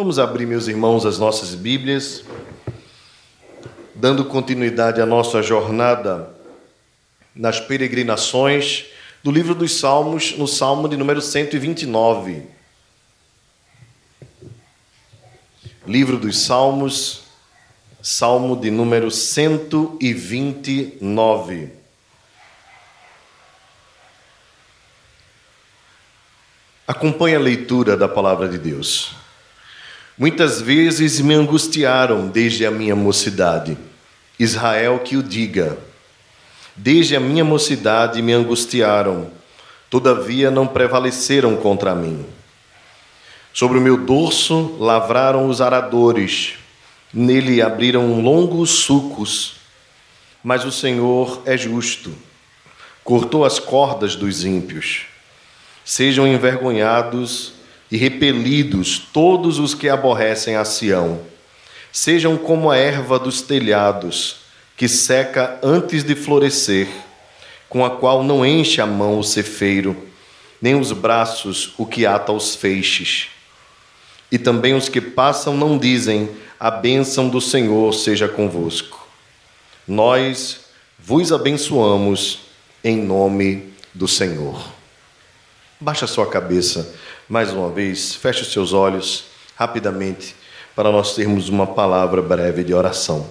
Vamos abrir, meus irmãos, as nossas Bíblias, dando continuidade à nossa jornada nas peregrinações do livro dos Salmos, no Salmo de número 129. Livro dos Salmos, Salmo de número 129. Acompanhe a leitura da palavra de Deus. Muitas vezes me angustiaram desde a minha mocidade. Israel que o diga. Desde a minha mocidade me angustiaram, todavia não prevaleceram contra mim. Sobre o meu dorso lavraram os aradores, nele abriram longos sucos. Mas o Senhor é justo, cortou as cordas dos ímpios. Sejam envergonhados e repelidos todos os que aborrecem a Sião. Sejam como a erva dos telhados, que seca antes de florescer, com a qual não enche a mão o cefeiro, nem os braços o que ata os feixes. E também os que passam não dizem: A bênção do Senhor seja convosco. Nós vos abençoamos em nome do Senhor. Baixa sua cabeça mais uma vez, feche os seus olhos rapidamente para nós termos uma palavra breve de oração.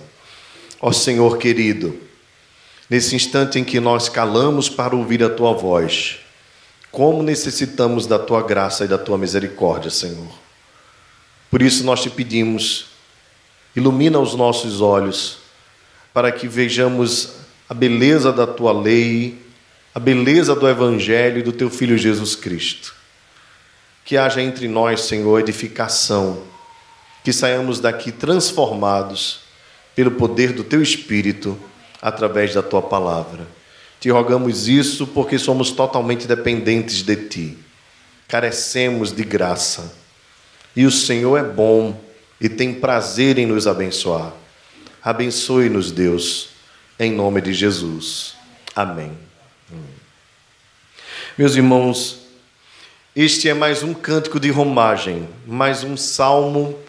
Ó Senhor querido, nesse instante em que nós calamos para ouvir a tua voz, como necessitamos da tua graça e da tua misericórdia, Senhor. Por isso nós te pedimos, ilumina os nossos olhos, para que vejamos a beleza da tua lei, a beleza do Evangelho e do teu Filho Jesus Cristo que haja entre nós, Senhor, edificação, que saiamos daqui transformados pelo poder do Teu Espírito através da Tua palavra. Te rogamos isso porque somos totalmente dependentes de Ti, carecemos de graça. E o Senhor é bom e tem prazer em nos abençoar. Abençoe-nos, Deus, em nome de Jesus. Amém. Meus irmãos, este é mais um cântico de romagem, mais um salmo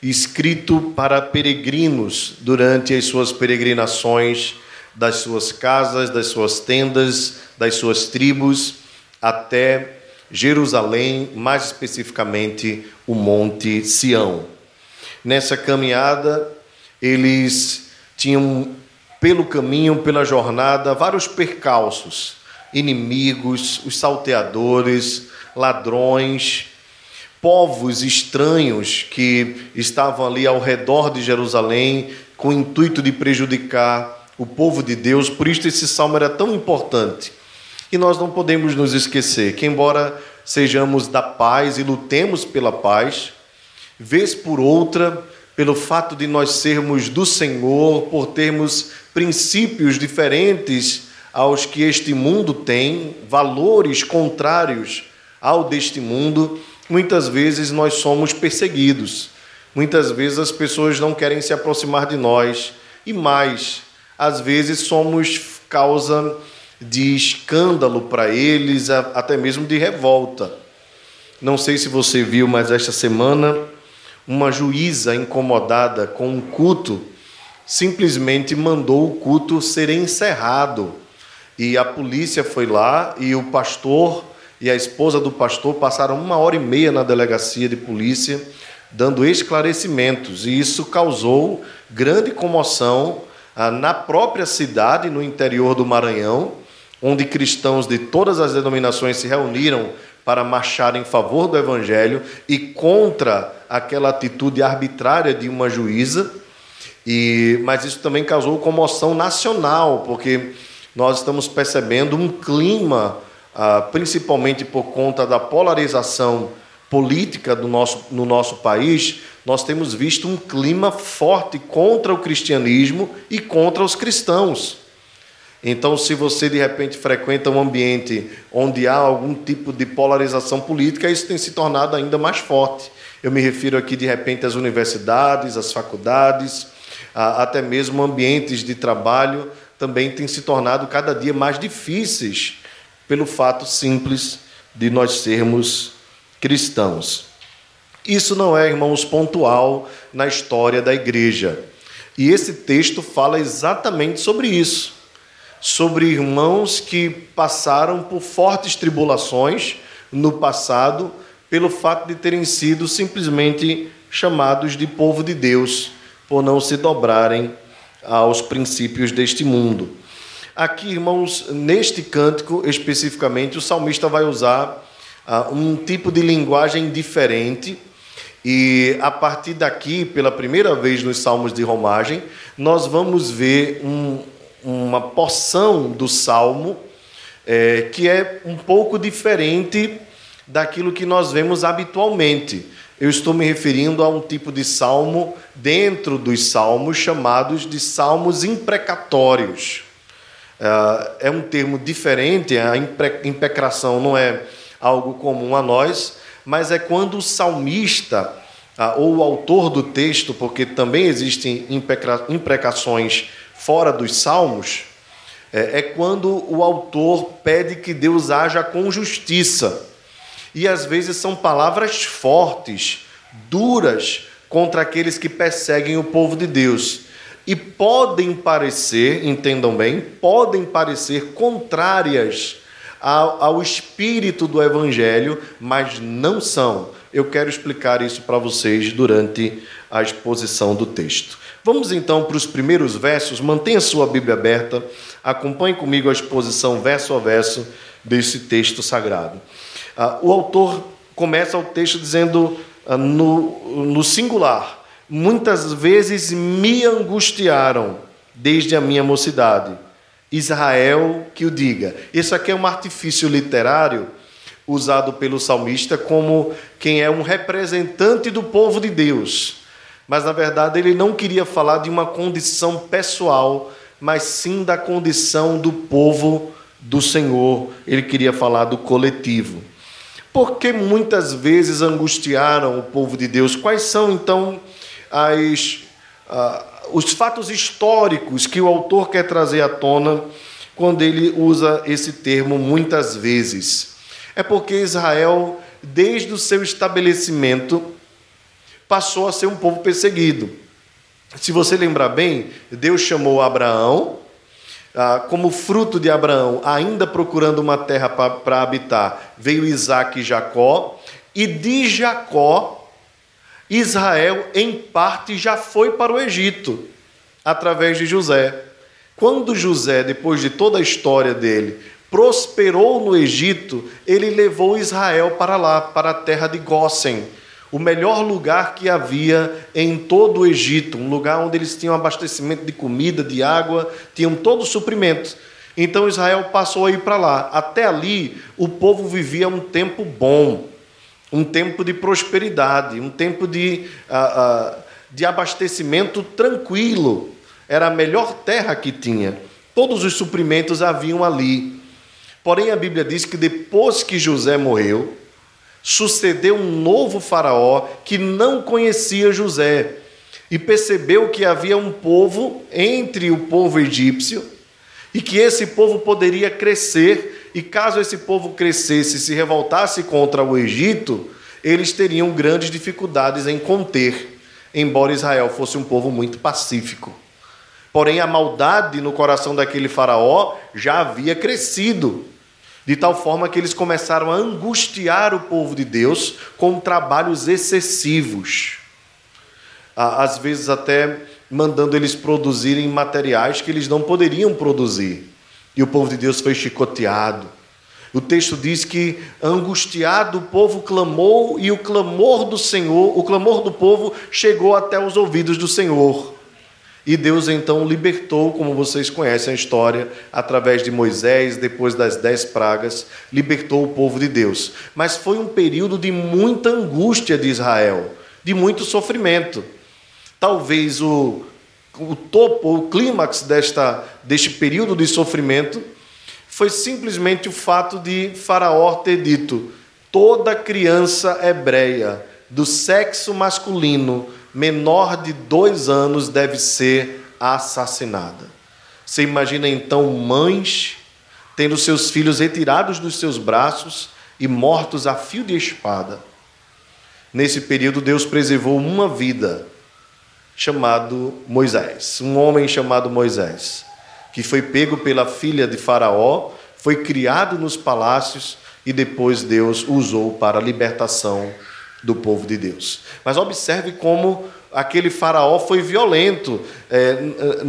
escrito para peregrinos durante as suas peregrinações das suas casas, das suas tendas, das suas tribos até Jerusalém, mais especificamente o Monte Sião. Nessa caminhada, eles tinham pelo caminho, pela jornada, vários percalços, inimigos, os salteadores, ladrões, povos estranhos que estavam ali ao redor de Jerusalém com o intuito de prejudicar o povo de Deus. Por isso esse salmo era tão importante. E nós não podemos nos esquecer que embora sejamos da paz e lutemos pela paz, vez por outra, pelo fato de nós sermos do Senhor, por termos princípios diferentes aos que este mundo tem, valores contrários ao deste mundo, muitas vezes nós somos perseguidos. Muitas vezes as pessoas não querem se aproximar de nós e mais, às vezes somos causa de escândalo para eles, até mesmo de revolta. Não sei se você viu, mas esta semana uma juíza incomodada com um culto simplesmente mandou o culto ser encerrado. E a polícia foi lá e o pastor e a esposa do pastor passaram uma hora e meia na delegacia de polícia dando esclarecimentos, e isso causou grande comoção ah, na própria cidade, no interior do Maranhão, onde cristãos de todas as denominações se reuniram para marchar em favor do evangelho e contra aquela atitude arbitrária de uma juíza. E, mas isso também causou comoção nacional, porque nós estamos percebendo um clima ah, principalmente por conta da polarização política do nosso, no nosso país, nós temos visto um clima forte contra o cristianismo e contra os cristãos. Então, se você de repente frequenta um ambiente onde há algum tipo de polarização política, isso tem se tornado ainda mais forte. Eu me refiro aqui de repente às universidades, às faculdades, até mesmo ambientes de trabalho também têm se tornado cada dia mais difíceis pelo fato simples de nós sermos cristãos. Isso não é, irmãos, pontual na história da igreja. E esse texto fala exatamente sobre isso. Sobre irmãos que passaram por fortes tribulações no passado, pelo fato de terem sido simplesmente chamados de povo de Deus, por não se dobrarem aos princípios deste mundo. Aqui, irmãos, neste cântico especificamente, o salmista vai usar ah, um tipo de linguagem diferente. E a partir daqui, pela primeira vez nos Salmos de Romagem, nós vamos ver um, uma porção do salmo é, que é um pouco diferente daquilo que nós vemos habitualmente. Eu estou me referindo a um tipo de salmo dentro dos salmos chamados de salmos imprecatórios. É, é um termo diferente, a imprecação não é algo comum a nós, mas é quando o salmista ou o autor do texto, porque também existem imprecações fora dos salmos, é, é quando o autor pede que Deus haja com justiça e às vezes são palavras fortes, duras contra aqueles que perseguem o povo de Deus. E podem parecer, entendam bem, podem parecer contrárias ao, ao espírito do Evangelho, mas não são. Eu quero explicar isso para vocês durante a exposição do texto. Vamos então para os primeiros versos. Mantenha sua Bíblia aberta, acompanhe comigo a exposição verso a verso desse texto sagrado. Ah, o autor começa o texto dizendo ah, no, no singular: Muitas vezes me angustiaram desde a minha mocidade. Israel que o diga. Isso aqui é um artifício literário usado pelo salmista como quem é um representante do povo de Deus. Mas na verdade ele não queria falar de uma condição pessoal, mas sim da condição do povo do Senhor. Ele queria falar do coletivo. Porque muitas vezes angustiaram o povo de Deus? Quais são então as, uh, os fatos históricos que o autor quer trazer à tona quando ele usa esse termo muitas vezes? É porque Israel, desde o seu estabelecimento, passou a ser um povo perseguido. Se você lembrar bem, Deus chamou Abraão ah, como fruto de Abraão, ainda procurando uma terra para habitar, veio Isaac e Jacó, e de Jacó, Israel, em parte, já foi para o Egito, através de José. Quando José, depois de toda a história dele, prosperou no Egito, ele levou Israel para lá, para a terra de Gósen o melhor lugar que havia em todo o Egito, um lugar onde eles tinham abastecimento de comida, de água, tinham todo o suprimento. Então Israel passou a ir para lá. Até ali, o povo vivia um tempo bom, um tempo de prosperidade, um tempo de, uh, uh, de abastecimento tranquilo. Era a melhor terra que tinha. Todos os suprimentos haviam ali. Porém, a Bíblia diz que depois que José morreu, sucedeu um novo Faraó que não conhecia José e percebeu que havia um povo entre o povo egípcio e que esse povo poderia crescer, e caso esse povo crescesse e se revoltasse contra o Egito, eles teriam grandes dificuldades em conter, embora Israel fosse um povo muito pacífico. Porém, a maldade no coração daquele faraó já havia crescido de tal forma que eles começaram a angustiar o povo de Deus com trabalhos excessivos, às vezes até mandando eles produzirem materiais que eles não poderiam produzir. E o povo de Deus foi chicoteado. O texto diz que, angustiado, o povo clamou, e o clamor do Senhor, o clamor do povo chegou até os ouvidos do Senhor. E Deus então libertou, como vocês conhecem a história, através de Moisés, depois das dez pragas, libertou o povo de Deus. Mas foi um período de muita angústia de Israel, de muito sofrimento. Talvez o, o topo, o clímax desta, deste período de sofrimento foi simplesmente o fato de Faraó ter dito: toda criança hebreia do sexo masculino menor de dois anos deve ser assassinada. Você imagina então mães tendo seus filhos retirados dos seus braços e mortos a fio de espada. Nesse período, Deus preservou uma vida, chamado Moisés, um homem chamado Moisés, que foi pego pela filha de Faraó, foi criado nos palácios e depois Deus usou para a libertação do povo de Deus. Mas observe como aquele faraó foi violento, é,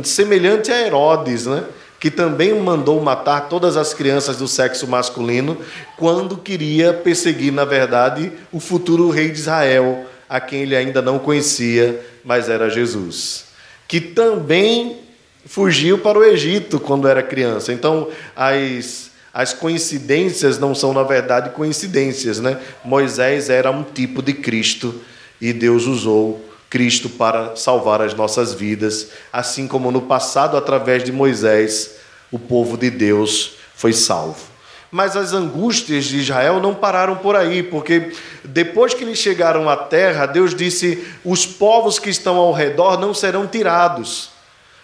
semelhante a Herodes, né? que também mandou matar todas as crianças do sexo masculino, quando queria perseguir, na verdade, o futuro rei de Israel, a quem ele ainda não conhecia, mas era Jesus, que também fugiu para o Egito quando era criança. Então, as as coincidências não são, na verdade, coincidências, né? Moisés era um tipo de Cristo e Deus usou Cristo para salvar as nossas vidas, assim como no passado, através de Moisés, o povo de Deus foi salvo. Mas as angústias de Israel não pararam por aí, porque depois que eles chegaram à terra, Deus disse: os povos que estão ao redor não serão tirados.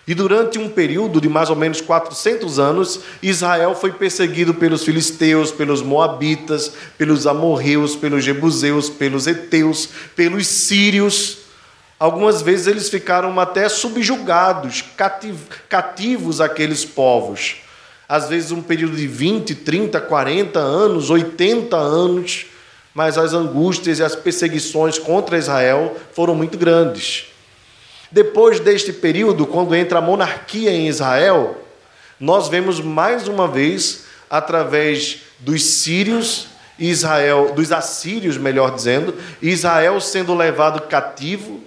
E durante um período de mais ou menos 400 anos, Israel foi perseguido pelos filisteus, pelos moabitas, pelos amorreus, pelos jebuseus, pelos heteus, pelos sírios. Algumas vezes eles ficaram até subjugados, cativos aqueles povos. Às vezes um período de 20, 30, 40 anos, 80 anos, mas as angústias e as perseguições contra Israel foram muito grandes. Depois deste período, quando entra a monarquia em Israel, nós vemos mais uma vez, através dos sírios, Israel, dos assírios, melhor dizendo, Israel sendo levado cativo,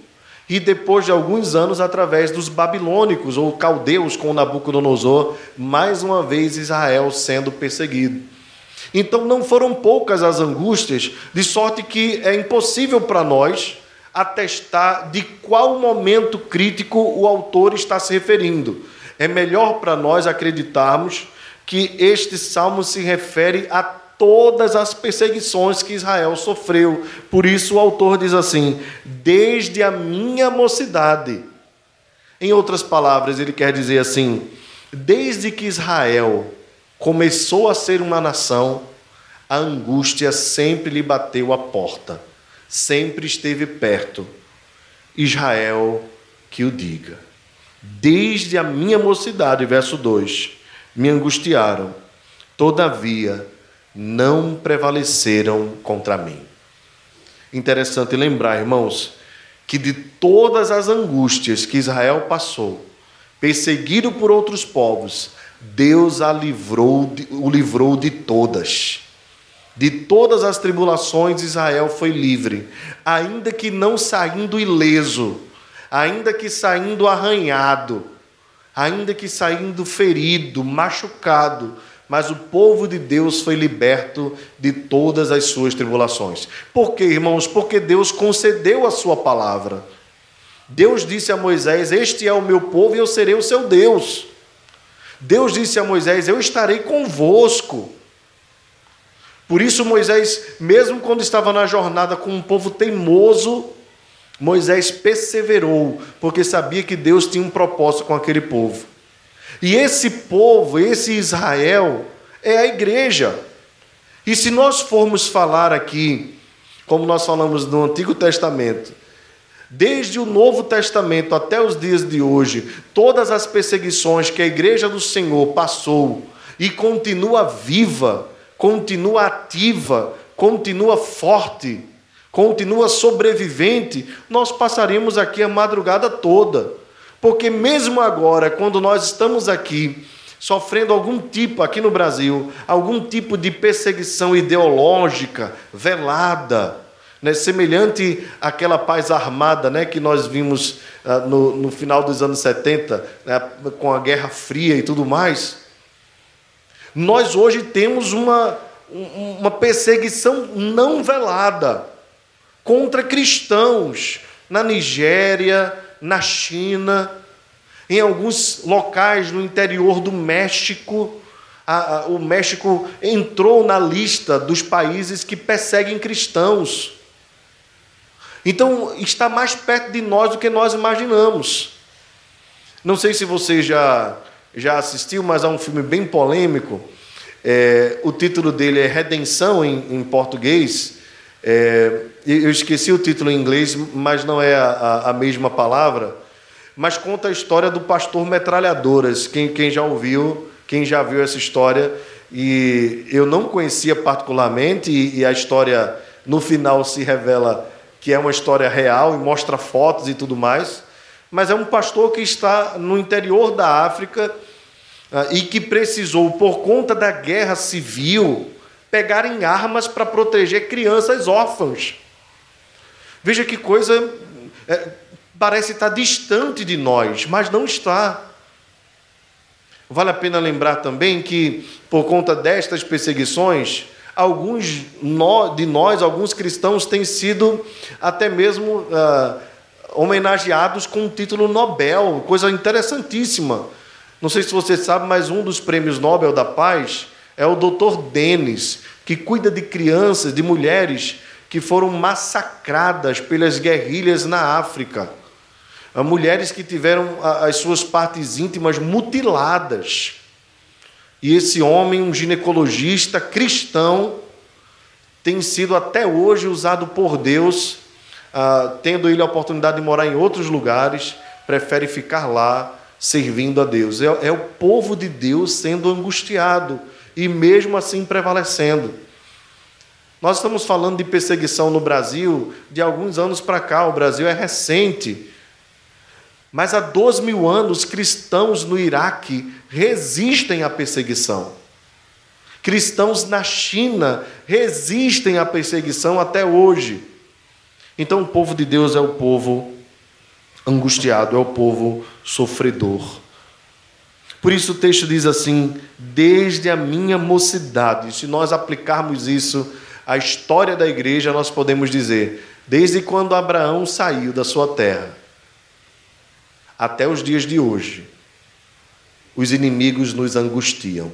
e depois de alguns anos, através dos babilônicos ou caldeus com Nabucodonosor, mais uma vez Israel sendo perseguido. Então não foram poucas as angústias, de sorte que é impossível para nós atestar de qual momento crítico o autor está se referindo. É melhor para nós acreditarmos que este salmo se refere a todas as perseguições que Israel sofreu. Por isso o autor diz assim: desde a minha mocidade. Em outras palavras, ele quer dizer assim: desde que Israel começou a ser uma nação, a angústia sempre lhe bateu a porta sempre esteve perto. Israel que o diga. Desde a minha mocidade, verso 2, me angustiaram, todavia não prevaleceram contra mim. Interessante lembrar, irmãos, que de todas as angústias que Israel passou, perseguido por outros povos, Deus a livrou, o livrou de todas. De todas as tribulações, Israel foi livre, ainda que não saindo ileso, ainda que saindo arranhado, ainda que saindo ferido, machucado, mas o povo de Deus foi liberto de todas as suas tribulações. Por quê, irmãos? Porque Deus concedeu a sua palavra. Deus disse a Moisés: Este é o meu povo e eu serei o seu Deus. Deus disse a Moisés: Eu estarei convosco. Por isso, Moisés, mesmo quando estava na jornada com um povo teimoso, Moisés perseverou, porque sabia que Deus tinha um propósito com aquele povo. E esse povo, esse Israel, é a igreja. E se nós formos falar aqui, como nós falamos no Antigo Testamento, desde o Novo Testamento até os dias de hoje, todas as perseguições que a igreja do Senhor passou e continua viva, continua ativa, continua forte, continua sobrevivente, nós passaremos aqui a madrugada toda. Porque mesmo agora, quando nós estamos aqui, sofrendo algum tipo, aqui no Brasil, algum tipo de perseguição ideológica, velada, né, semelhante àquela paz armada né, que nós vimos ah, no, no, final dos anos 70, né, com a Guerra Fria e tudo mais, nós hoje temos uma, uma perseguição não velada contra cristãos na Nigéria, na China, em alguns locais no interior do México. A, a, o México entrou na lista dos países que perseguem cristãos. Então, está mais perto de nós do que nós imaginamos. Não sei se você já já assistiu, mas há um filme bem polêmico. É, o título dele é Redenção em, em português. É, eu esqueci o título em inglês, mas não é a, a, mesma palavra. Mas conta a história do pastor Metralhadoras. Quem, quem já ouviu, quem já viu essa história, e eu não conhecia particularmente, e, e a história no final se revela que é uma história real e mostra fotos e tudo mais. Mas é um pastor que está no interior da África ah, e que precisou, por conta da guerra civil, pegarem armas para proteger crianças órfãs. Veja que coisa é, parece estar distante de nós, mas não está. Vale a pena lembrar também que, por conta destas perseguições, alguns de nós, alguns cristãos, têm sido até mesmo ah, homenageados com o título Nobel, coisa interessantíssima. Não sei se você sabe, mas um dos prêmios Nobel da Paz é o Dr. Denis, que cuida de crianças, de mulheres que foram massacradas pelas guerrilhas na África. Mulheres que tiveram as suas partes íntimas mutiladas. E esse homem, um ginecologista cristão, tem sido até hoje usado por Deus, ah, tendo ele a oportunidade de morar em outros lugares, prefere ficar lá servindo a Deus. É, é o povo de Deus sendo angustiado e mesmo assim prevalecendo. Nós estamos falando de perseguição no Brasil de alguns anos para cá, o Brasil é recente. Mas há 12 mil anos, cristãos no Iraque resistem à perseguição. Cristãos na China resistem à perseguição até hoje. Então, o povo de Deus é o povo angustiado, é o povo sofredor. Por isso o texto diz assim: desde a minha mocidade. Se nós aplicarmos isso à história da igreja, nós podemos dizer: desde quando Abraão saiu da sua terra até os dias de hoje, os inimigos nos angustiam,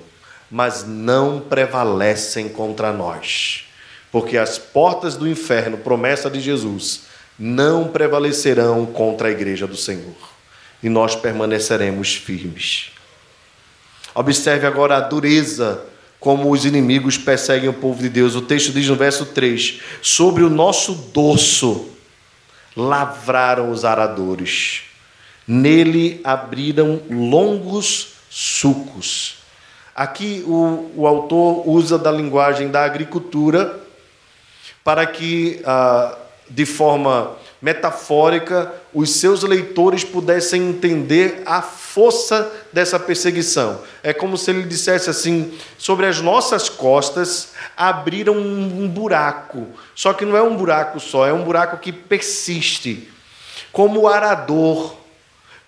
mas não prevalecem contra nós, porque as portas do inferno, promessa de Jesus, não prevalecerão contra a igreja do Senhor, e nós permaneceremos firmes. Observe agora a dureza como os inimigos perseguem o povo de Deus. O texto diz no verso 3: Sobre o nosso dorso lavraram os aradores, nele abriram longos sucos. Aqui o, o autor usa da linguagem da agricultura para que, ah, de forma metafórica, os seus leitores pudessem entender a força dessa perseguição. É como se ele dissesse assim: sobre as nossas costas abriram um buraco. Só que não é um buraco só, é um buraco que persiste. Como o arador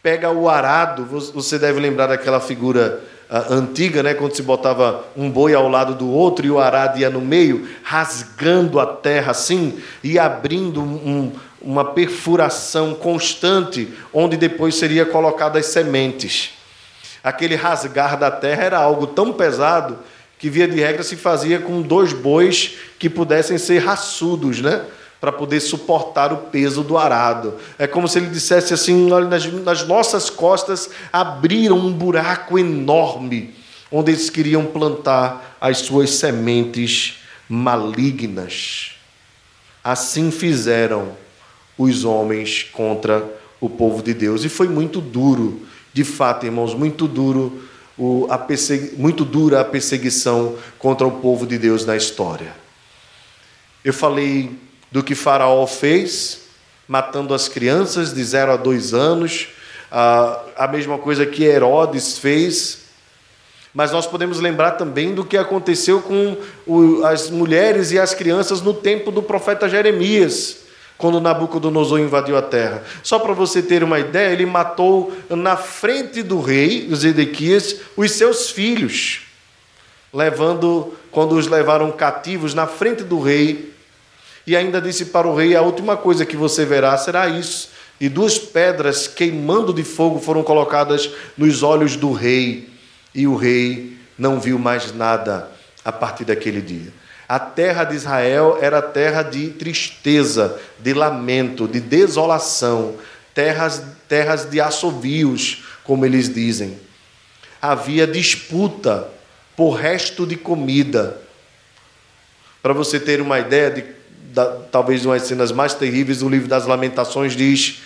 pega o arado, você deve lembrar daquela figura uh, antiga, né, quando se botava um boi ao lado do outro e o arado ia no meio, rasgando a terra assim e abrindo um, uma perfuração constante, onde depois seria colocadas sementes. Aquele rasgar da terra era algo tão pesado que, via de regra, se fazia com dois bois que pudessem ser raçudos, né? Para poder suportar o peso do arado. É como se ele dissesse assim: nas, nas nossas costas abriram um buraco enorme, onde eles queriam plantar as suas sementes malignas. Assim fizeram os homens contra o povo de Deus. E foi muito duro, de fato, irmãos, muito duro, o, a muito dura a perseguição contra o povo de Deus na história. Eu falei do que Faraó fez, matando as crianças de 0 a 2 anos, a, a mesma coisa que Herodes fez. Mas nós podemos lembrar também do que aconteceu com o, as mulheres e as crianças no tempo do profeta Jeremias quando Nabucodonosor invadiu a terra. Só para você ter uma ideia, ele matou na frente do rei, Zedequias, os seus filhos, levando, quando os levaram cativos na frente do rei, e ainda disse para o rei: a última coisa que você verá será isso. E duas pedras queimando de fogo foram colocadas nos olhos do rei, e o rei não viu mais nada a partir daquele dia. A terra de Israel era terra de tristeza, de lamento, de desolação, terras, terras de assovios, como eles dizem. Havia disputa por resto de comida. Para você ter uma ideia de, da, talvez uma das cenas mais terríveis do livro das Lamentações, diz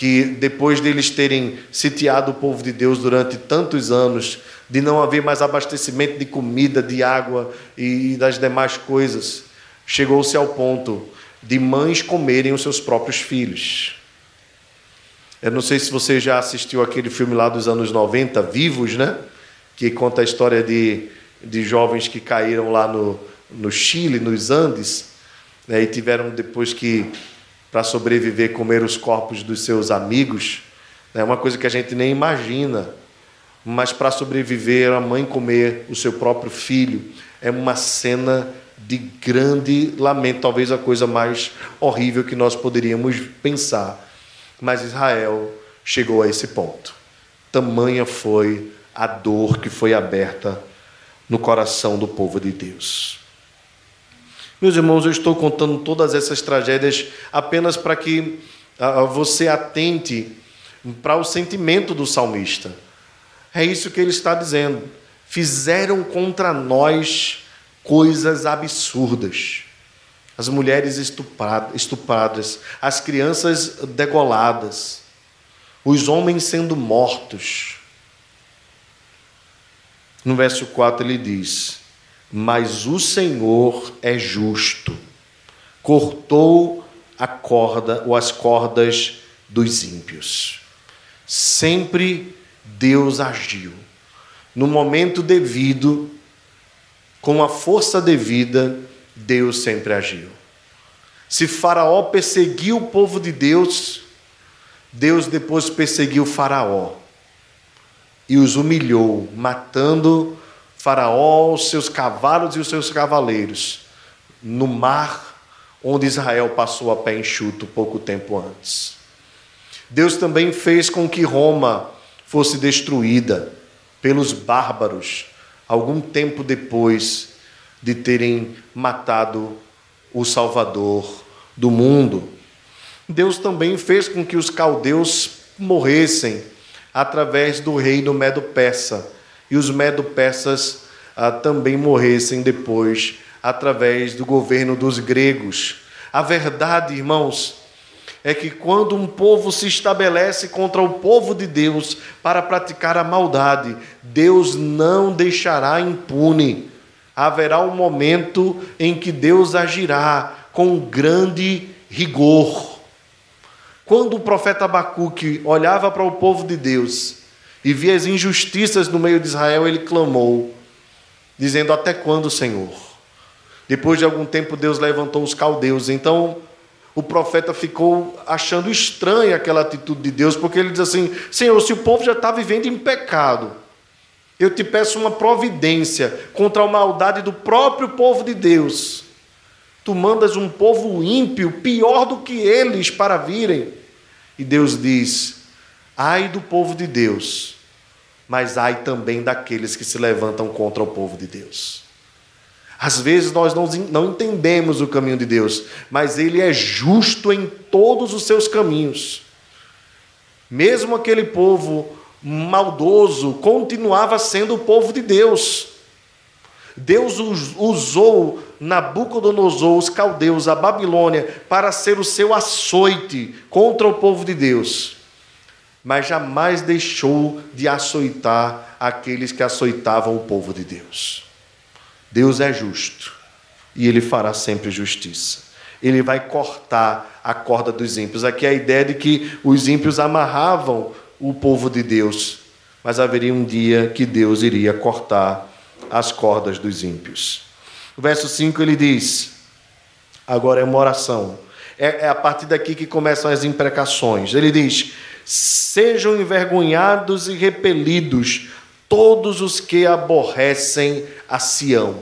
que depois deles terem sitiado o povo de Deus durante tantos anos, de não haver mais abastecimento de comida, de água e das demais coisas, chegou-se ao ponto de mães comerem os seus próprios filhos. Eu não sei se você já assistiu aquele filme lá dos anos 90, Vivos, né? Que conta a história de, de jovens que caíram lá no, no Chile, nos Andes, né? e tiveram depois que, para sobreviver, comer os corpos dos seus amigos. É né? uma coisa que a gente nem imagina. Mas para sobreviver, a mãe comer o seu próprio filho é uma cena de grande lamento, talvez a coisa mais horrível que nós poderíamos pensar. Mas Israel chegou a esse ponto. Tamanha foi a dor que foi aberta no coração do povo de Deus. Meus irmãos, eu estou contando todas essas tragédias apenas para que uh, você atente para o sentimento do salmista. É isso que ele está dizendo. Fizeram contra nós coisas absurdas as mulheres estupradas, as crianças degoladas, os homens sendo mortos. No verso 4 ele diz: Mas o Senhor é justo, cortou a corda ou as cordas dos ímpios. Sempre Deus agiu. No momento devido, com a força devida, Deus sempre agiu. Se Faraó perseguiu o povo de Deus, Deus depois perseguiu Faraó e os humilhou, matando Faraó, os seus cavalos e os seus cavaleiros no mar onde Israel passou a pé enxuto pouco tempo antes. Deus também fez com que Roma fosse destruída pelos bárbaros algum tempo depois de terem matado o Salvador do mundo. Deus também fez com que os caldeus morressem através do reino Medo-Persa, e os Medo-Persas ah, também morressem depois através do governo dos gregos. A verdade, irmãos, é que quando um povo se estabelece contra o povo de Deus para praticar a maldade, Deus não deixará impune haverá um momento em que Deus agirá com grande rigor. Quando o profeta Abacuque olhava para o povo de Deus e via as injustiças no meio de Israel, ele clamou, dizendo: Até quando, Senhor? Depois de algum tempo, Deus levantou os caldeus. Então, o profeta ficou achando estranha aquela atitude de Deus, porque ele diz assim: Senhor, se o povo já está vivendo em pecado, eu te peço uma providência contra a maldade do próprio povo de Deus. Tu mandas um povo ímpio, pior do que eles, para virem. E Deus diz: ai do povo de Deus, mas ai também daqueles que se levantam contra o povo de Deus. Às vezes nós não, não entendemos o caminho de Deus, mas Ele é justo em todos os seus caminhos. Mesmo aquele povo maldoso continuava sendo o povo de Deus. Deus usou Nabucodonosor, os caldeus, a Babilônia, para ser o seu açoite contra o povo de Deus. Mas jamais deixou de açoitar aqueles que açoitavam o povo de Deus. Deus é justo e ele fará sempre justiça. Ele vai cortar a corda dos ímpios. Aqui é a ideia de que os ímpios amarravam o povo de Deus, mas haveria um dia que Deus iria cortar as cordas dos ímpios. O verso 5 ele diz: agora é uma oração. É, é a partir daqui que começam as imprecações. Ele diz: Sejam envergonhados e repelidos todos os que aborrecem a Sião.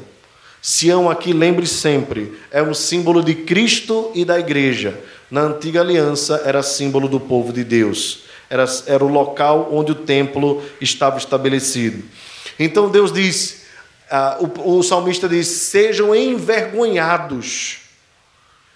Sião aqui, lembre sempre, é um símbolo de Cristo e da igreja. Na antiga aliança era símbolo do povo de Deus era, era o local onde o templo estava estabelecido. Então Deus diz, uh, o, o salmista diz: sejam envergonhados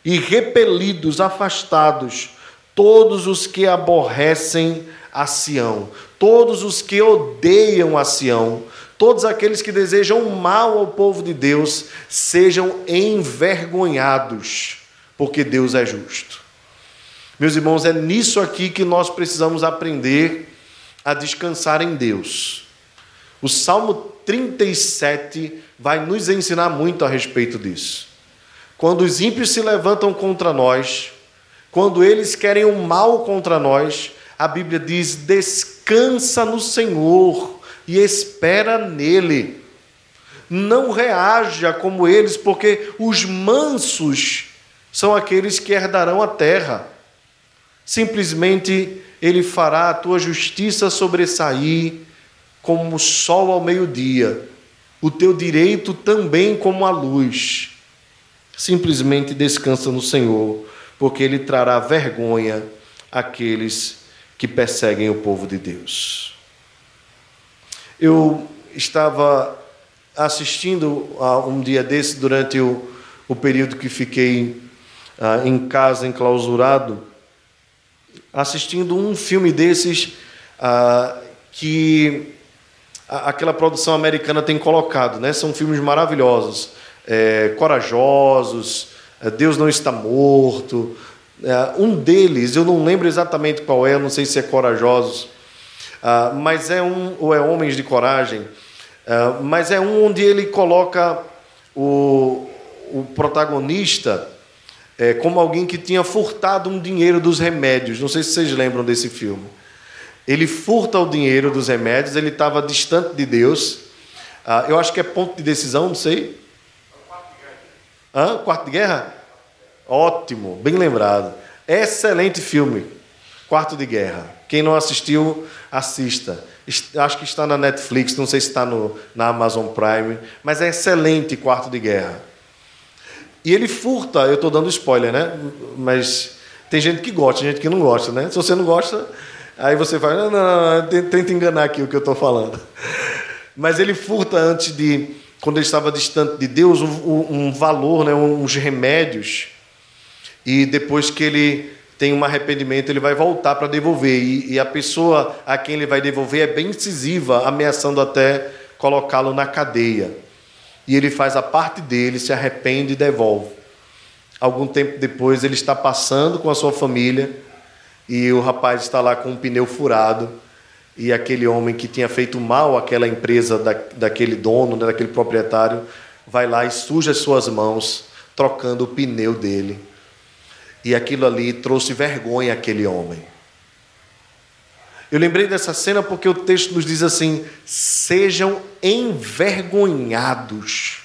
e repelidos, afastados, todos os que aborrecem a Sião, todos os que odeiam a Sião, todos aqueles que desejam mal ao povo de Deus, sejam envergonhados porque Deus é justo. Meus irmãos, é nisso aqui que nós precisamos aprender a descansar em Deus. O Salmo 37 vai nos ensinar muito a respeito disso. Quando os ímpios se levantam contra nós, quando eles querem o mal contra nós, a Bíblia diz: descansa no Senhor e espera nele. Não reaja como eles, porque os mansos são aqueles que herdarão a terra. Simplesmente ele fará a tua justiça sobressair como o sol ao meio-dia, o teu direito também como a luz. Simplesmente descansa no Senhor, porque Ele trará vergonha àqueles que perseguem o povo de Deus. Eu estava assistindo um dia desse, durante o, o período que fiquei ah, em casa, enclausurado, assistindo um filme desses ah, que aquela produção americana tem colocado, né? São filmes maravilhosos, é, corajosos, Deus não está morto. É, um deles, eu não lembro exatamente qual é, não sei se é corajosos, uh, mas é um ou é Homens de Coragem, mas é um onde ele coloca o, o protagonista é, como alguém que tinha furtado um dinheiro dos remédios. Não sei se vocês lembram desse filme. Ele furta o dinheiro dos remédios, ele estava distante de Deus. Ah, eu acho que é ponto de decisão, não sei. Hã? Quarto de Guerra? Ótimo, bem lembrado. Excelente filme, Quarto de Guerra. Quem não assistiu, assista. Acho que está na Netflix, não sei se está no, na Amazon Prime, mas é excelente Quarto de Guerra. E ele furta, eu estou dando spoiler, né? Mas tem gente que gosta, tem gente que não gosta, né? Se você não gosta, Aí você fala, não, não, não, tenta enganar aqui o que eu estou falando. Mas ele furta antes de, quando ele estava distante de Deus, um, um valor, né, uns remédios. E depois que ele tem um arrependimento, ele vai voltar para devolver. E, e, a pessoa a quem ele vai devolver é bem incisiva, ameaçando até colocá-lo na cadeia. E ele faz a parte dele, se arrepende e devolve. Algum tempo depois, ele está passando com a sua família e o rapaz está lá com um pneu furado e aquele homem que tinha feito mal àquela empresa da, daquele dono, né, daquele proprietário, vai lá e suja as suas mãos trocando o pneu dele. E aquilo ali trouxe vergonha àquele homem. Eu lembrei dessa cena porque o texto nos diz assim: sejam envergonhados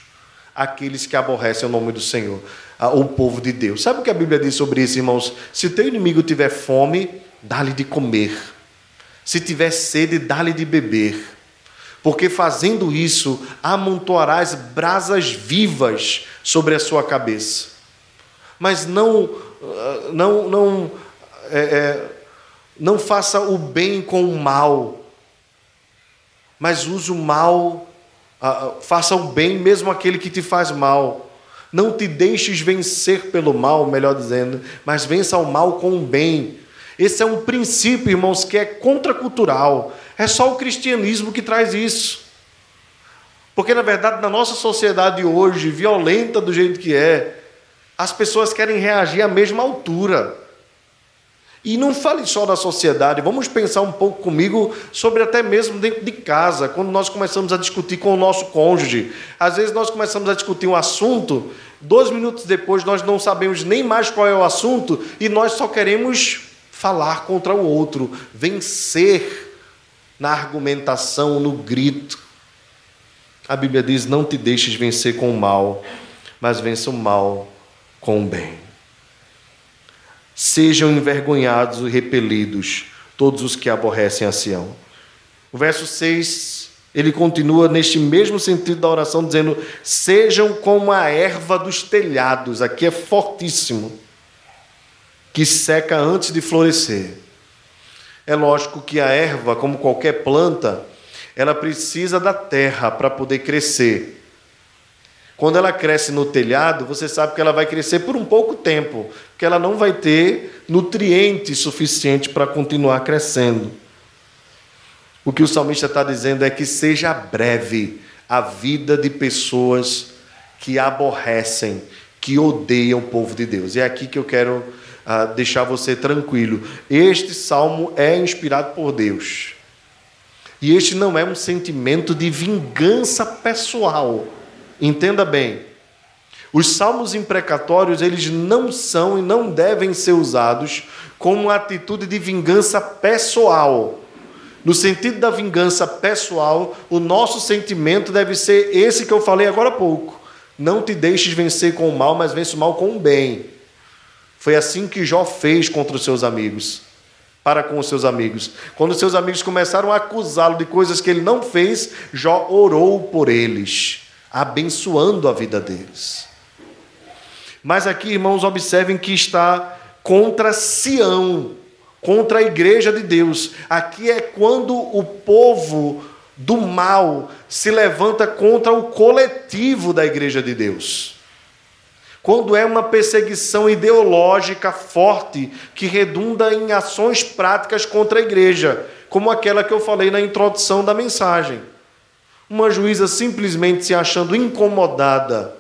aqueles que aborrecem o nome do Senhor o povo de Deus. Sabe o que a Bíblia diz sobre isso, irmãos? Se o teu inimigo tiver fome, dá-lhe de comer. Se tiver sede, dá-lhe de beber. Porque fazendo isso, amontoarás brasas vivas sobre a sua cabeça. Mas não, ah, não, não, é, é, não faça o bem com o mal, mas use o mal, ah, faça o bem mesmo aquele que te faz mal não te deixes vencer pelo mal, melhor dizendo, mas vença o mal com o bem. Esse é um princípio, irmãos, que é contracultural. É só o cristianismo que traz isso. Porque, na verdade, na nossa sociedade hoje, violenta do jeito que é, as pessoas querem reagir à mesma altura. E não fale só da sociedade, vamos pensar um pouco comigo sobre até mesmo dentro de casa, quando nós começamos a discutir com o nosso cônjuge. Às vezes nós começamos a discutir um assunto, dois minutos depois nós não sabemos nem mais qual é o assunto e nós só queremos falar contra o outro, vencer na argumentação, no grito. A Bíblia diz: não te deixes vencer com o mal, mas vença o mal com o bem. Sejam envergonhados e repelidos todos os que aborrecem a Sião. O verso 6, ele continua neste mesmo sentido da oração, dizendo: Sejam como a erva dos telhados, aqui é fortíssimo, que seca antes de florescer. É lógico que a erva, como qualquer planta, ela precisa da terra para poder crescer. Quando ela cresce no telhado, você sabe que ela vai crescer por um pouco tempo, porque ela não vai ter nutriente suficiente para continuar crescendo. O que o salmista está dizendo é que seja breve a vida de pessoas que aborrecem, que odeiam o povo de Deus. É aqui que eu quero ah, deixar você tranquilo. Este salmo é inspirado por Deus. E este não é um sentimento de vingança pessoal. Entenda bem. Os salmos imprecatórios, eles não são e não devem ser usados como uma atitude de vingança pessoal. No sentido da vingança pessoal, o nosso sentimento deve ser esse que eu falei agora há pouco. Não te deixes vencer com o mal, mas vence o mal com o bem. Foi assim que Jó fez contra os seus amigos, para com os seus amigos. Quando os seus amigos começaram a acusá-lo de coisas que ele não fez, Jó orou por eles, abençoando a vida deles. Mas aqui, irmãos, observem que está contra Sião, contra a igreja de Deus. Aqui é quando o povo do mal se levanta contra o coletivo da igreja de Deus. Quando é uma perseguição ideológica forte que redunda em ações práticas contra a igreja, como aquela que eu falei na introdução da mensagem. Uma juíza simplesmente se achando incomodada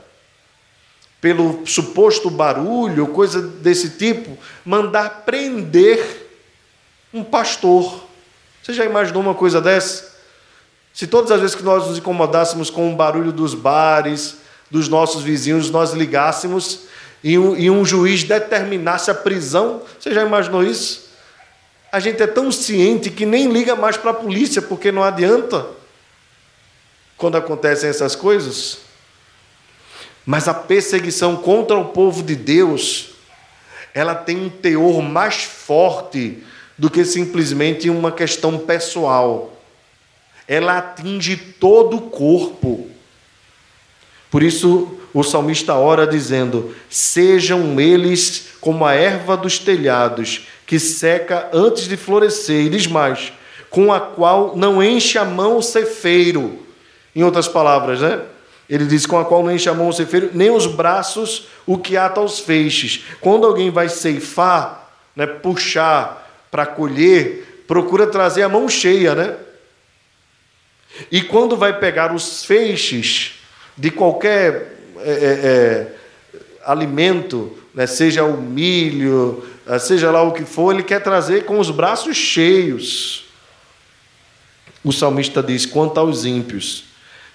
pelo suposto barulho, coisa desse tipo, mandar prender um pastor. Você já imaginou uma coisa dessa? Se todas as vezes que nós nos incomodássemos com o barulho dos bares, dos nossos vizinhos, nós ligássemos e um, e um juiz determinasse a prisão, você já imaginou isso? A gente é tão ciente que nem liga mais para a polícia, porque não adianta quando acontecem essas coisas. Mas a perseguição contra o povo de Deus, ela tem um teor mais forte do que simplesmente uma questão pessoal. Ela atinge todo o corpo. Por isso, o salmista ora dizendo: Sejam eles como a erva dos telhados, que seca antes de florescer, e diz mais: com a qual não enche a mão o cefeiro. Em outras palavras, né? Ele diz: com a qual nem chamou o ceifeiro, nem os braços o que ata aos feixes. Quando alguém vai ceifar, né, puxar para colher, procura trazer a mão cheia, né? E quando vai pegar os feixes de qualquer é, é, é alimento, né, seja o milho, é, seja lá o que for, ele quer trazer com os braços cheios. O salmista diz: quanto aos ímpios,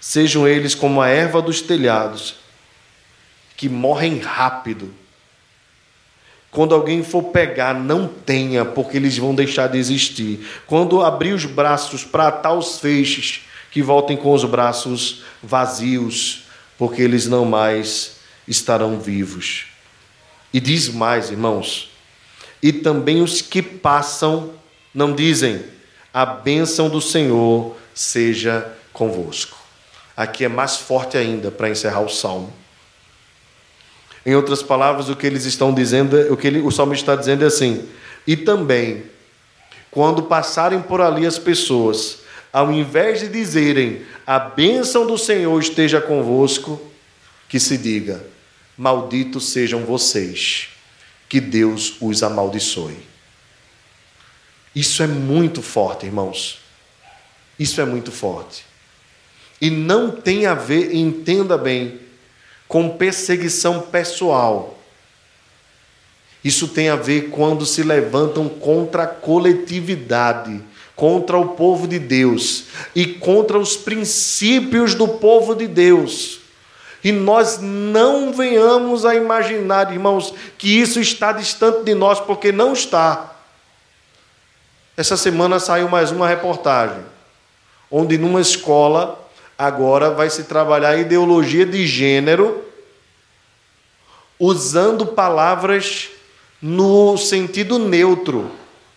Sejam eles como a erva dos telhados, que morrem rápido. Quando alguém for pegar, não tenha, porque eles vão deixar de existir. Quando abrir os braços para atar os feixes, que voltem com os braços vazios, porque eles não mais estarão vivos. E diz mais, irmãos, e também os que passam não dizem: a bênção do Senhor seja convosco. Aqui é mais forte ainda para encerrar o salmo. Em outras palavras, o que eles estão dizendo, o que ele, o salmo está dizendo é assim: e também, quando passarem por ali as pessoas, ao invés de dizerem a bênção do Senhor esteja convosco, que se diga: malditos sejam vocês, que Deus os amaldiçoe. Isso é muito forte, irmãos. Isso é muito forte. E não tem a ver, entenda bem, com perseguição pessoal. Isso tem a ver quando se levantam contra a coletividade, contra o povo de Deus e contra os princípios do povo de Deus. E nós não venhamos a imaginar, irmãos, que isso está distante de nós, porque não está. Essa semana saiu mais uma reportagem, onde numa escola Agora vai se trabalhar ideologia de gênero usando palavras no sentido neutro,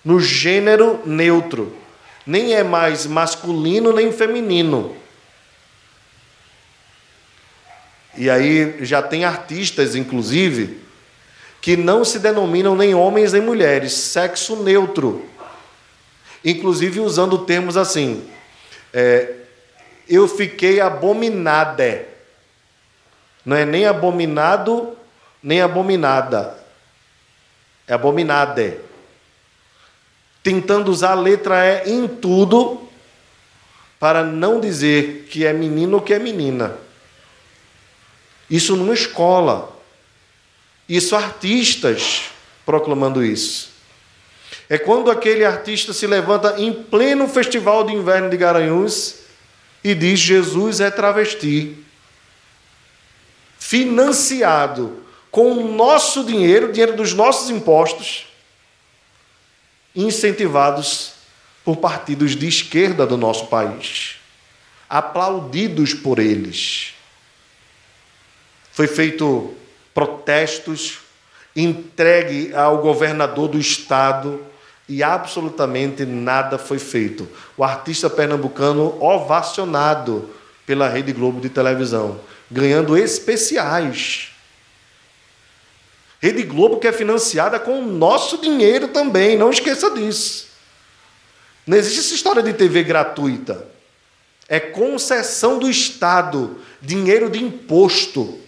no gênero neutro. Nem é mais masculino nem feminino. E aí já tem artistas, inclusive, que não se denominam nem homens nem mulheres, sexo neutro. Inclusive usando termos assim: é, eu fiquei abominada. Não é nem abominado, nem abominada. É abominada. Tentando usar a letra E em tudo, para não dizer que é menino ou que é menina. Isso numa escola. Isso, artistas proclamando isso. É quando aquele artista se levanta em pleno festival de inverno de Garanhuns e diz: Jesus é travesti. Financiado com o nosso dinheiro, dinheiro dos nossos impostos, incentivados por partidos de esquerda do nosso país, aplaudidos por eles. Foi feito protestos, entregue ao governador do estado e absolutamente nada foi feito. O artista pernambucano ovacionado pela Rede Globo de televisão, ganhando especiais. Rede Globo que é financiada com o nosso dinheiro também, não esqueça disso. Não existe essa história de TV gratuita. É concessão do Estado, dinheiro de imposto.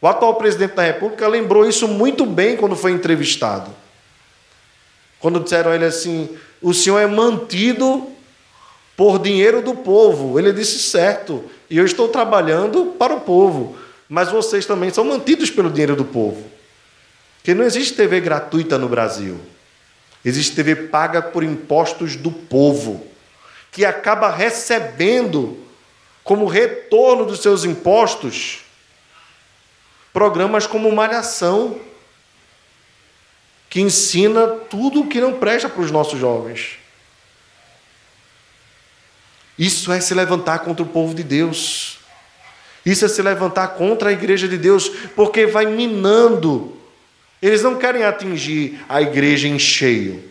O atual presidente da República lembrou isso muito bem quando foi entrevistado. Quando disseram a ele assim: o senhor é mantido por dinheiro do povo. Ele disse: certo, e eu estou trabalhando para o povo, mas vocês também são mantidos pelo dinheiro do povo. Porque não existe TV gratuita no Brasil. Existe TV paga por impostos do povo, que acaba recebendo como retorno dos seus impostos programas como Malhação, que ensina tudo o que não presta para os nossos jovens. Isso é se levantar contra o povo de Deus. Isso é se levantar contra a igreja de Deus, porque vai minando eles não querem atingir a igreja em cheio.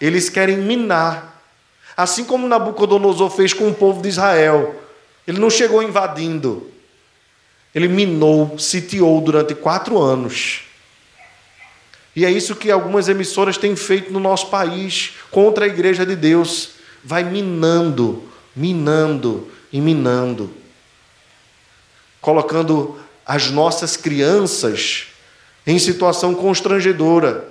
Eles querem minar. Assim como Nabucodonosor fez com o povo de Israel. Ele não chegou invadindo. Ele minou, sitiou durante quatro anos. E é isso que algumas emissoras têm feito no nosso país contra a igreja de Deus. Vai minando, minando e minando. Colocando as nossas crianças em situação constrangedora.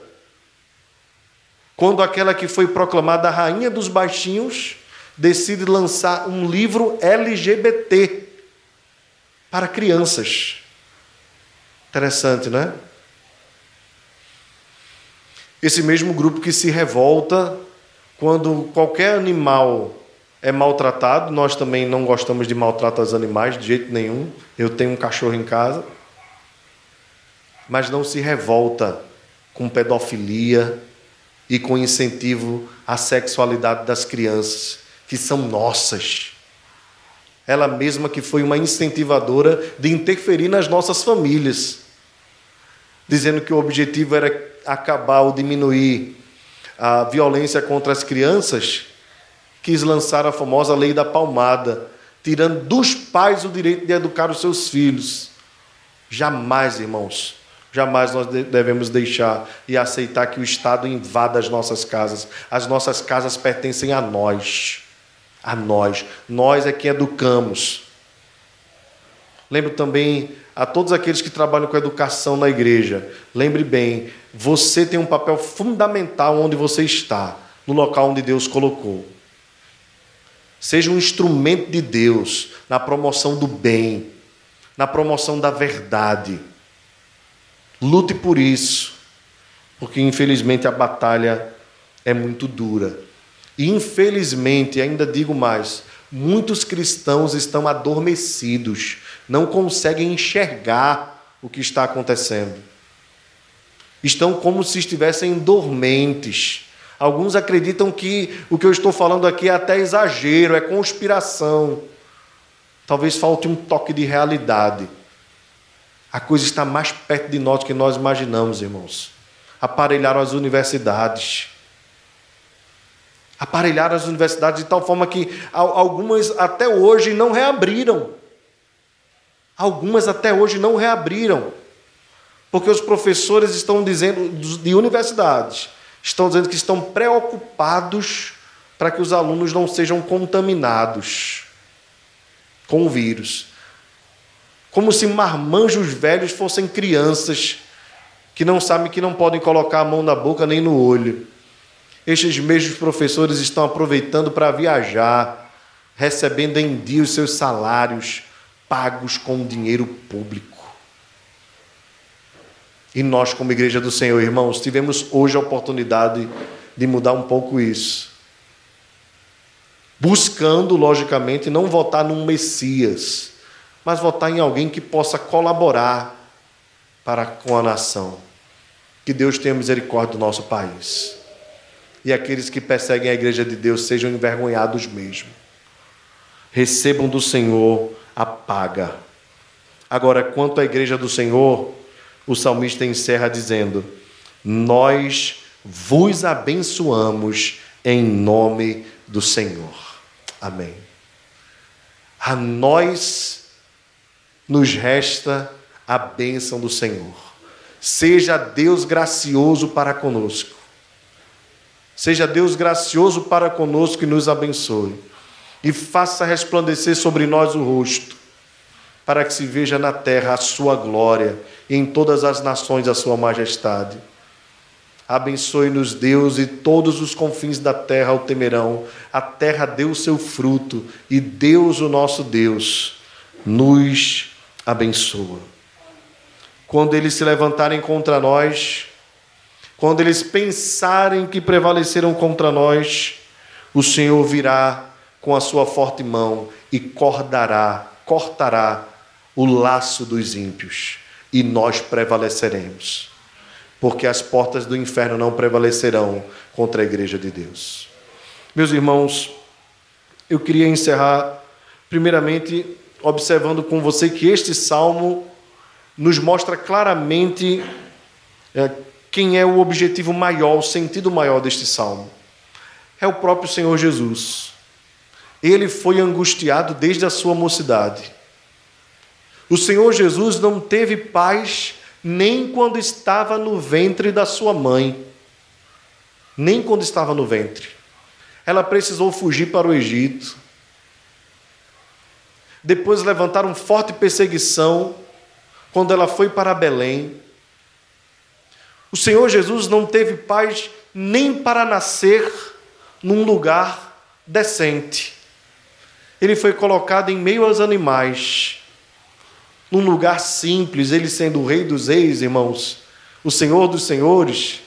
Quando aquela que foi proclamada a rainha dos baixinhos decide lançar um livro LGBT para crianças. Interessante, não é? Esse mesmo grupo que se revolta quando qualquer animal é maltratado, nós também não gostamos de maltratar os animais de jeito nenhum. Eu tenho um cachorro em casa mas não se revolta com pedofilia e com incentivo à sexualidade das crianças, que são nossas. Ela mesma que foi uma incentivadora de interferir nas nossas famílias, dizendo que o objetivo era acabar ou diminuir a violência contra as crianças, quis lançar a famosa lei da palmada, tirando dos pais o direito de educar os seus filhos. Jamais, irmãos, Jamais nós devemos deixar e aceitar que o Estado invada as nossas casas. As nossas casas pertencem a nós. A nós. Nós é quem educamos. Lembro também a todos aqueles que trabalham com educação na igreja. Lembre bem, você tem um papel fundamental onde você está, no local onde Deus colocou. Seja um instrumento de Deus na promoção do bem, na promoção da verdade. Lute por isso, porque infelizmente a batalha é muito dura. E infelizmente, ainda digo mais, muitos cristãos estão adormecidos, não conseguem enxergar o que está acontecendo. Estão como se estivessem dormentes. Alguns acreditam que o que eu estou falando aqui é até exagero, é conspiração. Talvez falte um toque de realidade. A coisa está mais perto de nós do que nós imaginamos, irmãos. Aparelharam as universidades. Aparelharam as universidades de tal forma que algumas até hoje não reabriram. Algumas até hoje não reabriram. Porque os professores estão dizendo, de universidades, estão dizendo que estão preocupados para que os alunos não sejam contaminados com o vírus como se marmanjos velhos fossem crianças que não sabem que não podem colocar a mão na boca nem no olho. Estes mesmos professores estão aproveitando para viajar, recebendo em dia os seus salários pagos com dinheiro público. E nós, como igreja do Senhor, irmãos, tivemos hoje a oportunidade de mudar um pouco isso. Buscando, logicamente, não votar num Messias, mas votar em alguém que possa colaborar para com a nação. Que Deus tenha misericórdia do nosso país. E aqueles que perseguem a igreja de Deus sejam envergonhados mesmo. Recebam do Senhor a paga. Agora, quanto à igreja do Senhor, o salmista encerra dizendo: Nós vos abençoamos em nome do Senhor. Amém. A nós nos resta a bênção do Senhor. Seja Deus gracioso para conosco. Seja Deus gracioso para conosco e nos abençoe. E faça resplandecer sobre nós o rosto, para que se veja na terra a sua glória e em todas as nações a sua majestade. Abençoe-nos, Deus, e todos os confins da terra o temerão. A terra deu seu fruto, e Deus, o nosso Deus, nos abençoa. Quando eles se levantarem contra nós, quando eles pensarem que prevaleceram contra nós, o Senhor virá com a sua forte mão e cordará, cortará o laço dos ímpios, e nós prevaleceremos porque as portas do inferno não prevalecerão contra a igreja de Deus. Meus irmãos, eu queria encerrar, primeiramente, observando com você que este salmo nos mostra claramente é, quem é o objetivo maior, o sentido maior deste salmo. É o próprio Senhor Jesus. Ele foi angustiado desde a sua mocidade. O Senhor Jesus não teve paz nem quando estava no ventre da sua mãe. Nem quando estava no ventre. Ela precisou fugir para o Egito. Depois levantaram forte perseguição quando ela foi para Belém. O Senhor Jesus não teve paz nem para nascer num lugar decente. Ele foi colocado em meio aos animais num lugar simples, ele sendo o rei dos reis, irmãos, o senhor dos senhores,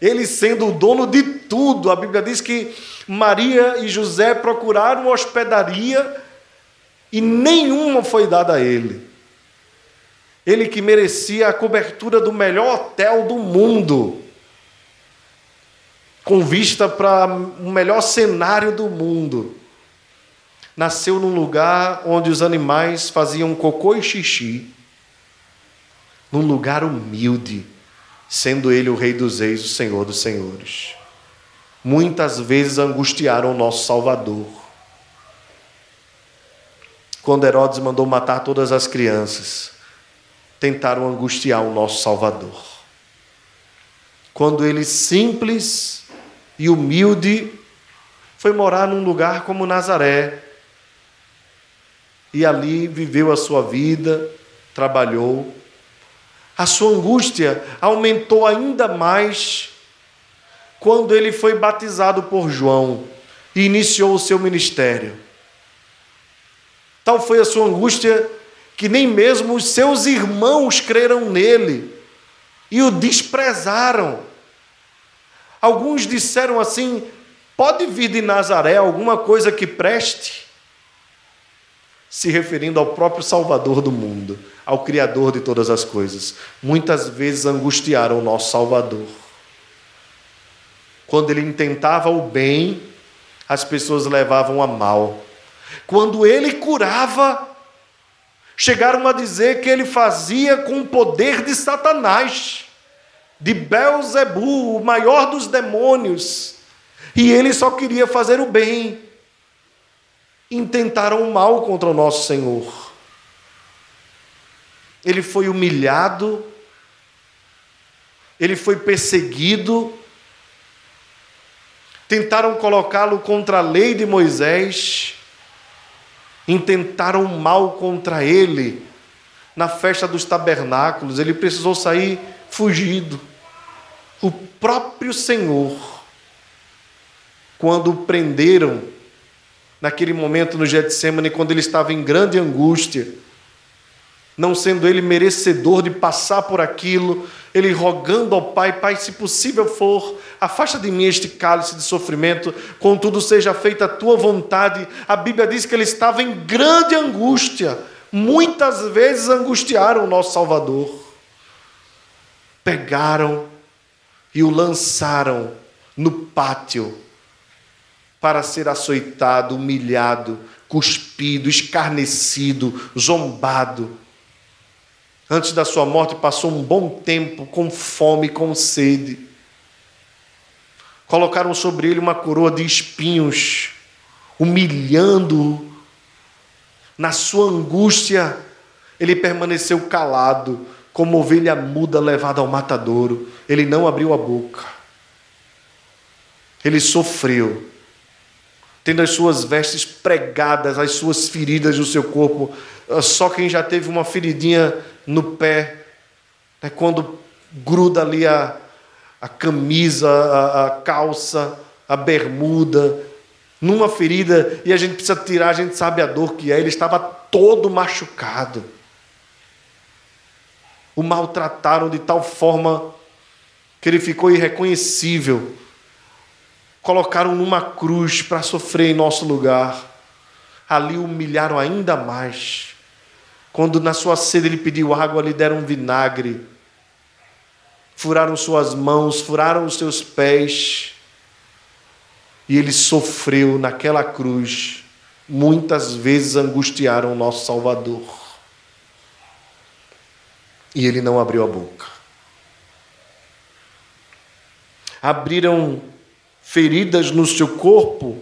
ele sendo o dono de tudo. A Bíblia diz que Maria e José procuraram hospedaria e nenhuma foi dada a ele. Ele que merecia a cobertura do melhor hotel do mundo, com vista para o melhor cenário do mundo nasceu num lugar onde os animais faziam cocô e xixi, num lugar humilde, sendo ele o Rei dos Reis, o Senhor dos Senhores. Muitas vezes angustiaram o nosso Salvador. Quando Herodes mandou matar todas as crianças, tentaram angustiar o nosso Salvador. Quando ele, simples e humilde, foi morar num lugar como Nazaré, e ali viveu a sua vida, trabalhou. A sua angústia aumentou ainda mais quando ele foi batizado por João e iniciou o seu ministério. Tal foi a sua angústia que nem mesmo os seus irmãos creram nele e o desprezaram. Alguns disseram assim: pode vir de Nazaré alguma coisa que preste? Se referindo ao próprio Salvador do mundo, ao Criador de todas as coisas. Muitas vezes angustiaram o nosso Salvador. Quando ele intentava o bem, as pessoas levavam a mal. Quando ele curava, chegaram a dizer que ele fazia com o poder de Satanás, de Belzebu, o maior dos demônios. E ele só queria fazer o bem intentaram mal contra o nosso Senhor. Ele foi humilhado, ele foi perseguido, tentaram colocá-lo contra a lei de Moisés, intentaram mal contra ele na festa dos tabernáculos, ele precisou sair fugido. O próprio Senhor, quando o prenderam, naquele momento no Getsemane, quando ele estava em grande angústia, não sendo ele merecedor de passar por aquilo, ele rogando ao Pai: Pai, se possível for, afasta de mim este cálice de sofrimento, contudo seja feita a tua vontade. A Bíblia diz que ele estava em grande angústia, muitas vezes angustiaram o nosso Salvador. Pegaram e o lançaram no pátio para ser açoitado, humilhado, cuspido, escarnecido, zombado Antes da sua morte, passou um bom tempo com fome, com sede. Colocaram sobre ele uma coroa de espinhos, humilhando-o. Na sua angústia, ele permaneceu calado, como ovelha muda levada ao matadouro. Ele não abriu a boca. Ele sofreu, tendo as suas vestes pregadas, as suas feridas do seu corpo. Só quem já teve uma feridinha no pé, né, quando gruda ali a, a camisa, a, a calça, a bermuda, numa ferida, e a gente precisa tirar, a gente sabe a dor que é. Ele estava todo machucado. O maltrataram de tal forma que ele ficou irreconhecível. Colocaram numa cruz para sofrer em nosso lugar. Ali humilharam ainda mais. Quando na sua sede ele pediu água, lhe deram vinagre. Furaram suas mãos, furaram os seus pés. E ele sofreu naquela cruz. Muitas vezes angustiaram o nosso Salvador. E ele não abriu a boca. Abriram feridas no seu corpo,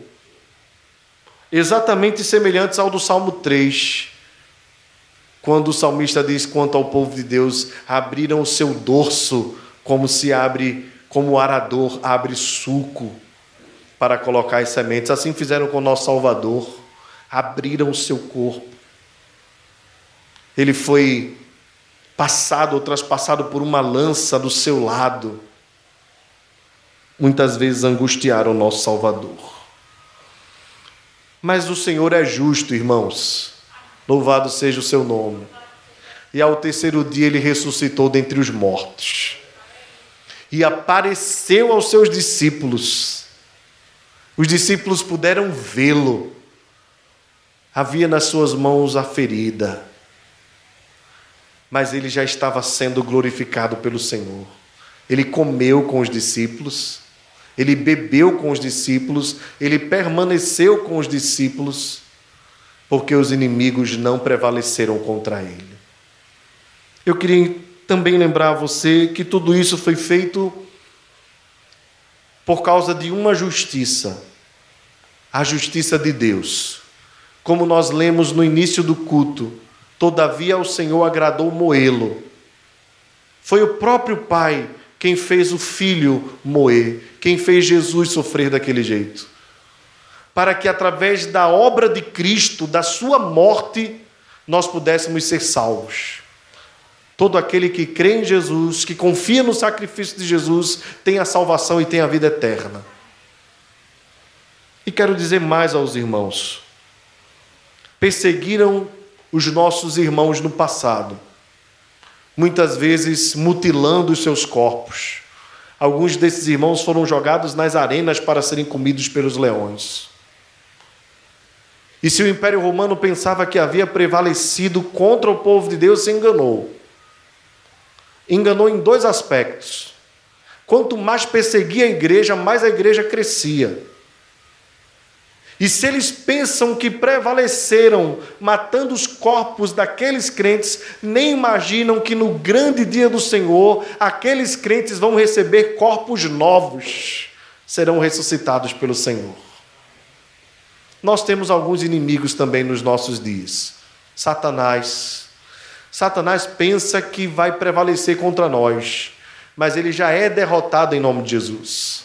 exatamente semelhantes ao do Salmo 3 quando o salmista diz quanto ao povo de Deus, abriram o seu dorso como se abre, como o arador abre suco para colocar as sementes. Assim fizeram com o nosso Salvador, abriram o seu corpo. Ele foi passado ou traspassado por uma lança do seu lado. Muitas vezes angustiaram o nosso Salvador. Mas o Senhor é justo, irmãos. Louvado seja o seu nome. E ao terceiro dia ele ressuscitou dentre os mortos. E apareceu aos seus discípulos. Os discípulos puderam vê-lo. Havia nas suas mãos a ferida. Mas ele já estava sendo glorificado pelo Senhor. Ele comeu com os discípulos, ele bebeu com os discípulos, ele permaneceu com os discípulos porque os inimigos não prevaleceram contra ele. Eu queria também lembrar a você que tudo isso foi feito por causa de uma justiça, a justiça de Deus. Como nós lemos no início do culto, todavia o Senhor agradou moê-lo. Foi o próprio Pai quem fez o filho moer, quem fez Jesus sofrer daquele jeito para que através da obra de Cristo, da sua morte, nós pudéssemos ser salvos. Todo aquele que crê em Jesus, que confia no sacrifício de Jesus, tem a salvação e tem a vida eterna. E quero dizer mais aos irmãos: perseguiram os nossos irmãos no passado, muitas vezes mutilando os seus corpos. Alguns desses irmãos foram jogados nas arenas para serem comidos pelos leões. E se o Império Romano pensava que havia prevalecido contra o povo de Deus, se enganou. Enganou em dois aspectos. Quanto mais perseguia a igreja, mais a igreja crescia. E se eles pensam que prevaleceram matando os corpos daqueles crentes, nem imaginam que no grande dia do Senhor, aqueles crentes vão receber corpos novos, serão ressuscitados pelo Senhor nós temos alguns inimigos também nos nossos dias. Satanás. Satanás pensa que vai prevalecer contra nós, mas ele já é derrotado em nome de Jesus.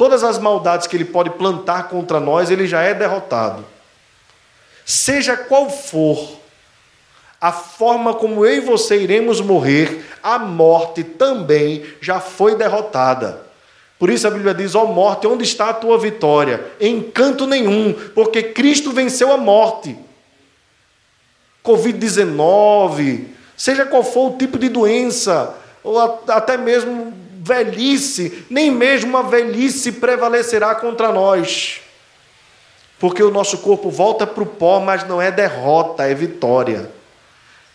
Todas as maldades que ele pode plantar contra nós, ele já é derrotado. Seja qual for a forma como eu e você iremos morrer, a morte também já foi derrotada. Por isso a Bíblia diz: Ó oh morte, onde está a tua vitória? Em canto nenhum, porque Cristo venceu a morte. Covid-19, seja qual for o tipo de doença, ou até mesmo velhice, nem mesmo a velhice prevalecerá contra nós. Porque o nosso corpo volta para o pó, mas não é derrota, é vitória.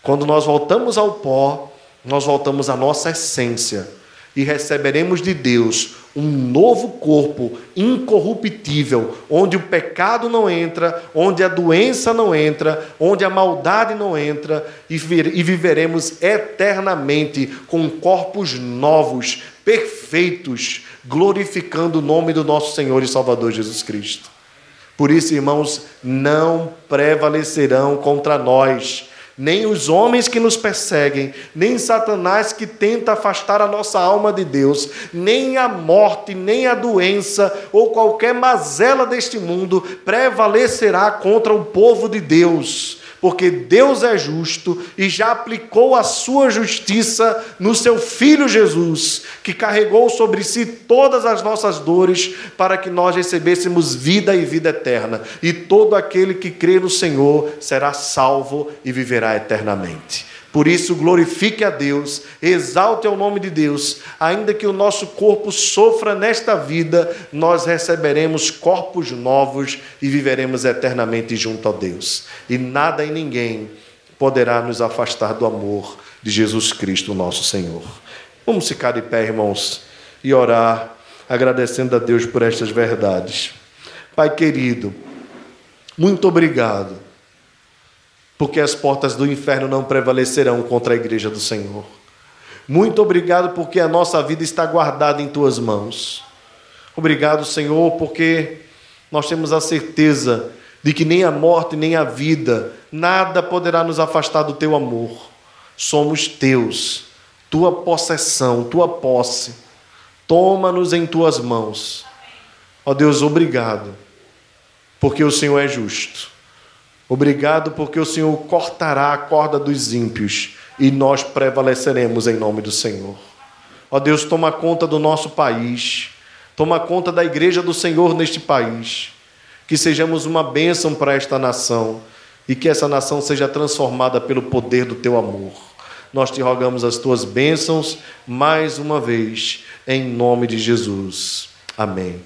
Quando nós voltamos ao pó, nós voltamos à nossa essência e receberemos de Deus um novo corpo incorruptível, onde o pecado não entra, onde a doença não entra, onde a maldade não entra, e viveremos eternamente com corpos novos, perfeitos, glorificando o nome do nosso Senhor e Salvador Jesus Cristo. Por isso, irmãos, não prevalecerão contra nós nem os homens que nos perseguem, nem Satanás que tenta afastar a nossa alma de Deus, nem a morte, nem a doença ou qualquer mazela deste mundo prevalecerá contra o povo de Deus porque Deus é justo e já aplicou a sua justiça no seu Filho Jesus, que carregou sobre si todas as nossas dores para que nós recebêssemos vida e vida eterna. E todo aquele que crê no Senhor será salvo e viverá eternamente. Por isso, glorifique a Deus, exalte o nome de Deus, ainda que o nosso corpo sofra nesta vida, nós receberemos corpos novos e viveremos eternamente junto a Deus. E nada e ninguém poderá nos afastar do amor de Jesus Cristo, nosso Senhor. Vamos ficar de pé, irmãos, e orar, agradecendo a Deus por estas verdades. Pai querido, muito obrigado porque as portas do inferno não prevalecerão contra a igreja do Senhor. Muito obrigado, porque a nossa vida está guardada em tuas mãos. Obrigado, Senhor, porque nós temos a certeza de que nem a morte, nem a vida, nada poderá nos afastar do teu amor. Somos teus, tua possessão, tua posse. Toma-nos em tuas mãos. Ó Deus, obrigado, porque o Senhor é justo. Obrigado, porque o Senhor cortará a corda dos ímpios e nós prevaleceremos em nome do Senhor. Ó Deus, toma conta do nosso país, toma conta da igreja do Senhor neste país, que sejamos uma bênção para esta nação e que essa nação seja transformada pelo poder do teu amor. Nós te rogamos as tuas bênçãos mais uma vez, em nome de Jesus. Amém.